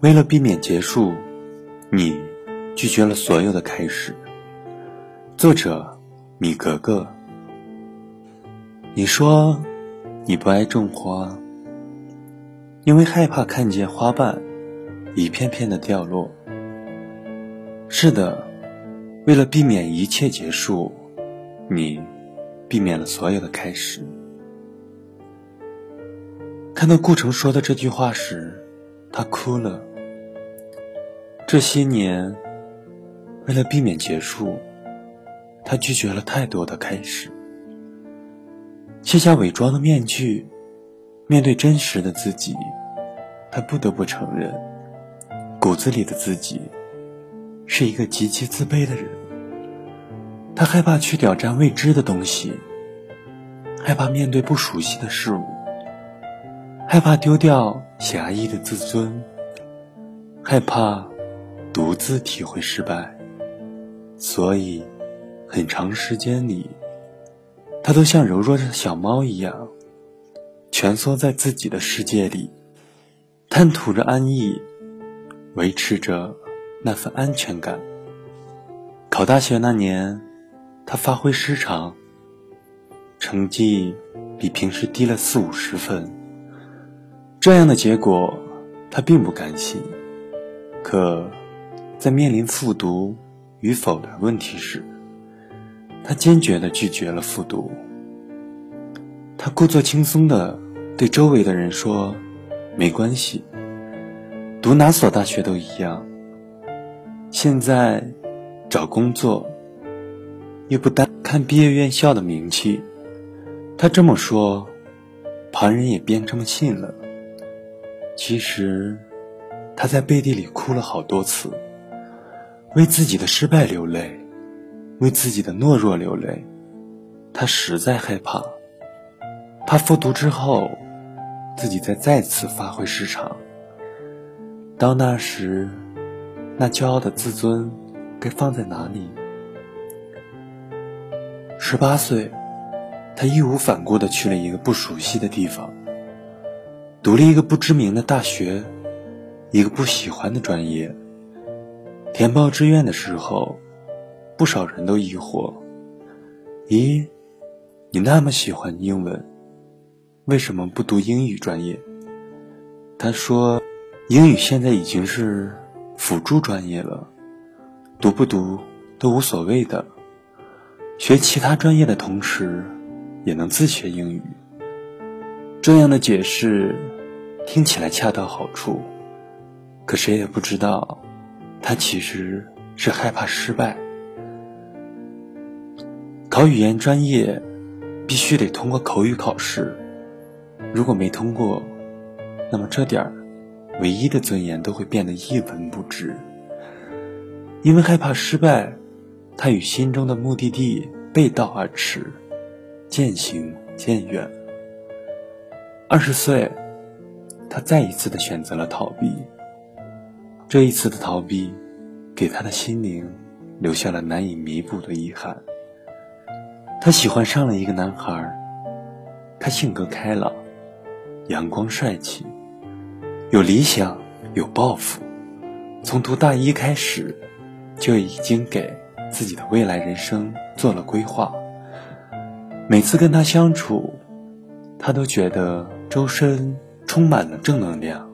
为了避免结束，你拒绝了所有的开始。作者：米格格。你说你不爱种花，因为害怕看见花瓣一片片的掉落。是的，为了避免一切结束，你避免了所有的开始。看到顾城说的这句话时，他哭了。这些年，为了避免结束，他拒绝了太多的开始。卸下伪装的面具，面对真实的自己，他不得不承认，骨子里的自己是一个极其自卑的人。他害怕去挑战未知的东西，害怕面对不熟悉的事物，害怕丢掉狭义的自尊，害怕独自体会失败。所以，很长时间里。他都像柔弱的小猫一样，蜷缩在自己的世界里，贪图着安逸，维持着那份安全感。考大学那年，他发挥失常，成绩比平时低了四五十分。这样的结果，他并不甘心。可，在面临复读与否的问题时，他坚决地拒绝了复读。他故作轻松地对周围的人说：“没关系，读哪所大学都一样。现在找工作又不单看毕业院校的名气。”他这么说，旁人也便这么信了。其实，他在背地里哭了好多次，为自己的失败流泪。为自己的懦弱流泪，他实在害怕，怕复读之后，自己再再次发挥失常。到那时，那骄傲的自尊该放在哪里？十八岁，他义无反顾地去了一个不熟悉的地方，读了一个不知名的大学，一个不喜欢的专业。填报志愿的时候。不少人都疑惑：“咦，你那么喜欢英文，为什么不读英语专业？”他说：“英语现在已经是辅助专业了，读不读都无所谓的。学其他专业的同时，也能自学英语。”这样的解释听起来恰到好处，可谁也不知道，他其实是害怕失败。考语言专业，必须得通过口语考试。如果没通过，那么这点儿唯一的尊严都会变得一文不值。因为害怕失败，他与心中的目的地背道而驰，渐行渐远。二十岁，他再一次的选择了逃避。这一次的逃避，给他的心灵留下了难以弥补的遗憾。他喜欢上了一个男孩，他性格开朗，阳光帅气，有理想，有抱负。从读大一开始，就已经给自己的未来人生做了规划。每次跟他相处，他都觉得周身充满了正能量。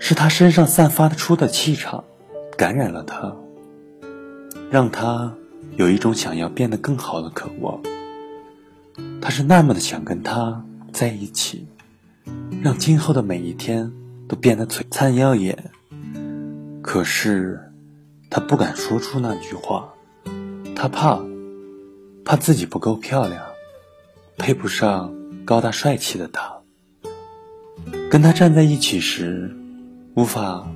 是他身上散发出的气场，感染了他，让他。有一种想要变得更好的渴望，他是那么的想跟他在一起，让今后的每一天都变得璀璨耀眼。可是，他不敢说出那句话，他怕，怕自己不够漂亮，配不上高大帅气的他。跟他站在一起时，无法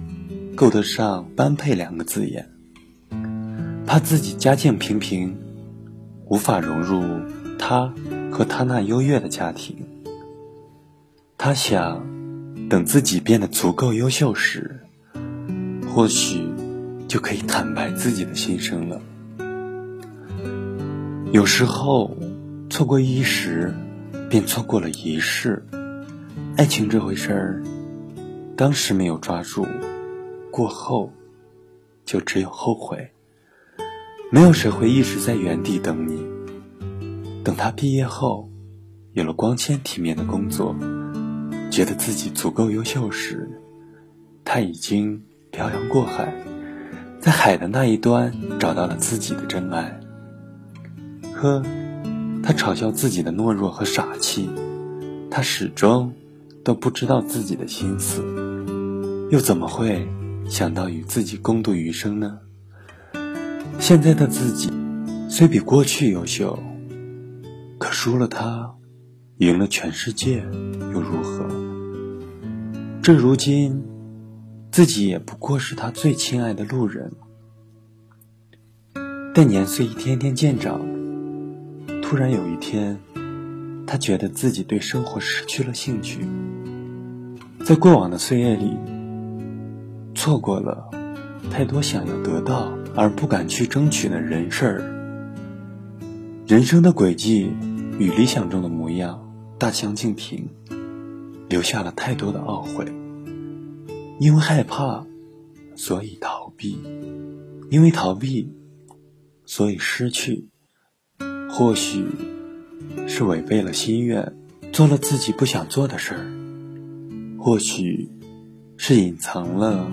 够得上“般配”两个字眼。怕自己家境平平，无法融入他和他那优越的家庭。他想，等自己变得足够优秀时，或许就可以坦白自己的心声了。有时候，错过一时，便错过了一世。爱情这回事儿，当时没有抓住，过后就只有后悔。没有谁会一直在原地等你。等他毕业后，有了光鲜体面的工作，觉得自己足够优秀时，他已经漂洋过海，在海的那一端找到了自己的真爱。呵，他嘲笑自己的懦弱和傻气，他始终都不知道自己的心思，又怎么会想到与自己共度余生呢？现在的自己虽比过去优秀，可输了他，赢了全世界又如何？这如今，自己也不过是他最亲爱的路人。但年岁一天天渐长，突然有一天，他觉得自己对生活失去了兴趣，在过往的岁月里，错过了太多想要得到。而不敢去争取的人事儿，人生的轨迹与理想中的模样大相径庭，留下了太多的懊悔。因为害怕，所以逃避；因为逃避，所以失去。或许是违背了心愿，做了自己不想做的事儿；或许是隐藏了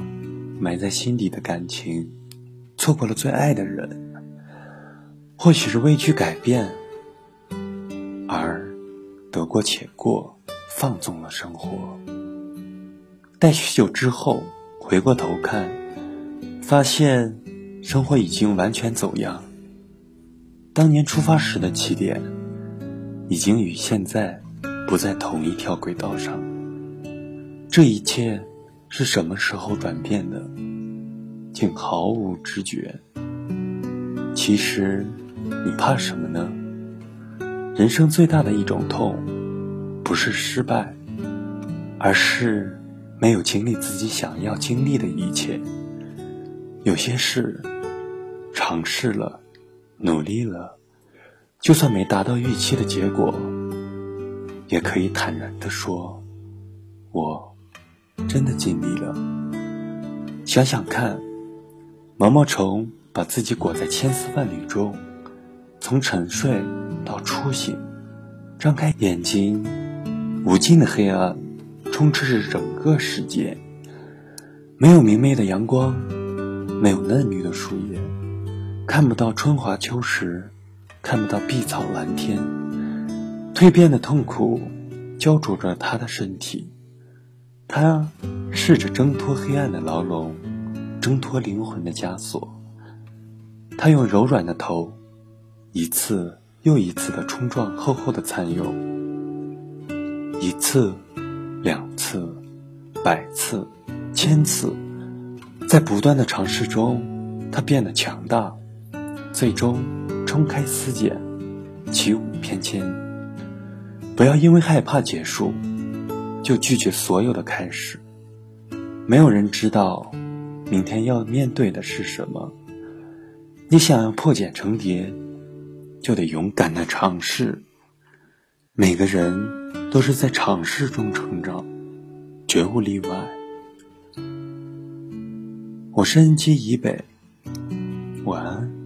埋在心底的感情。错过了最爱的人，或许是畏惧改变，而得过且过，放纵了生活。待许久之后回过头看，发现生活已经完全走样。当年出发时的起点，已经与现在不在同一条轨道上。这一切是什么时候转变的？竟毫无知觉。其实，你怕什么呢？人生最大的一种痛，不是失败，而是没有经历自己想要经历的一切。有些事，尝试了，努力了，就算没达到预期的结果，也可以坦然地说：“我真的尽力了。”想想看。毛毛虫把自己裹在千丝万缕中，从沉睡到初醒，张开眼睛，无尽的黑暗充斥着整个世界。没有明媚的阳光，没有嫩绿的树叶，看不到春华秋实，看不到碧草蓝天。蜕变的痛苦焦灼着他的身体，他试着挣脱黑暗的牢笼。挣脱灵魂的枷锁，他用柔软的头，一次又一次的冲撞厚厚的蚕蛹，一次，两次，百次，千次，在不断的尝试中，他变得强大，最终冲开丝茧，起舞翩跹。不要因为害怕结束，就拒绝所有的开始。没有人知道。明天要面对的是什么？你想要破茧成蝶，就得勇敢的尝试。每个人都是在尝试中成长，绝无例外。我是恩基以北，晚安。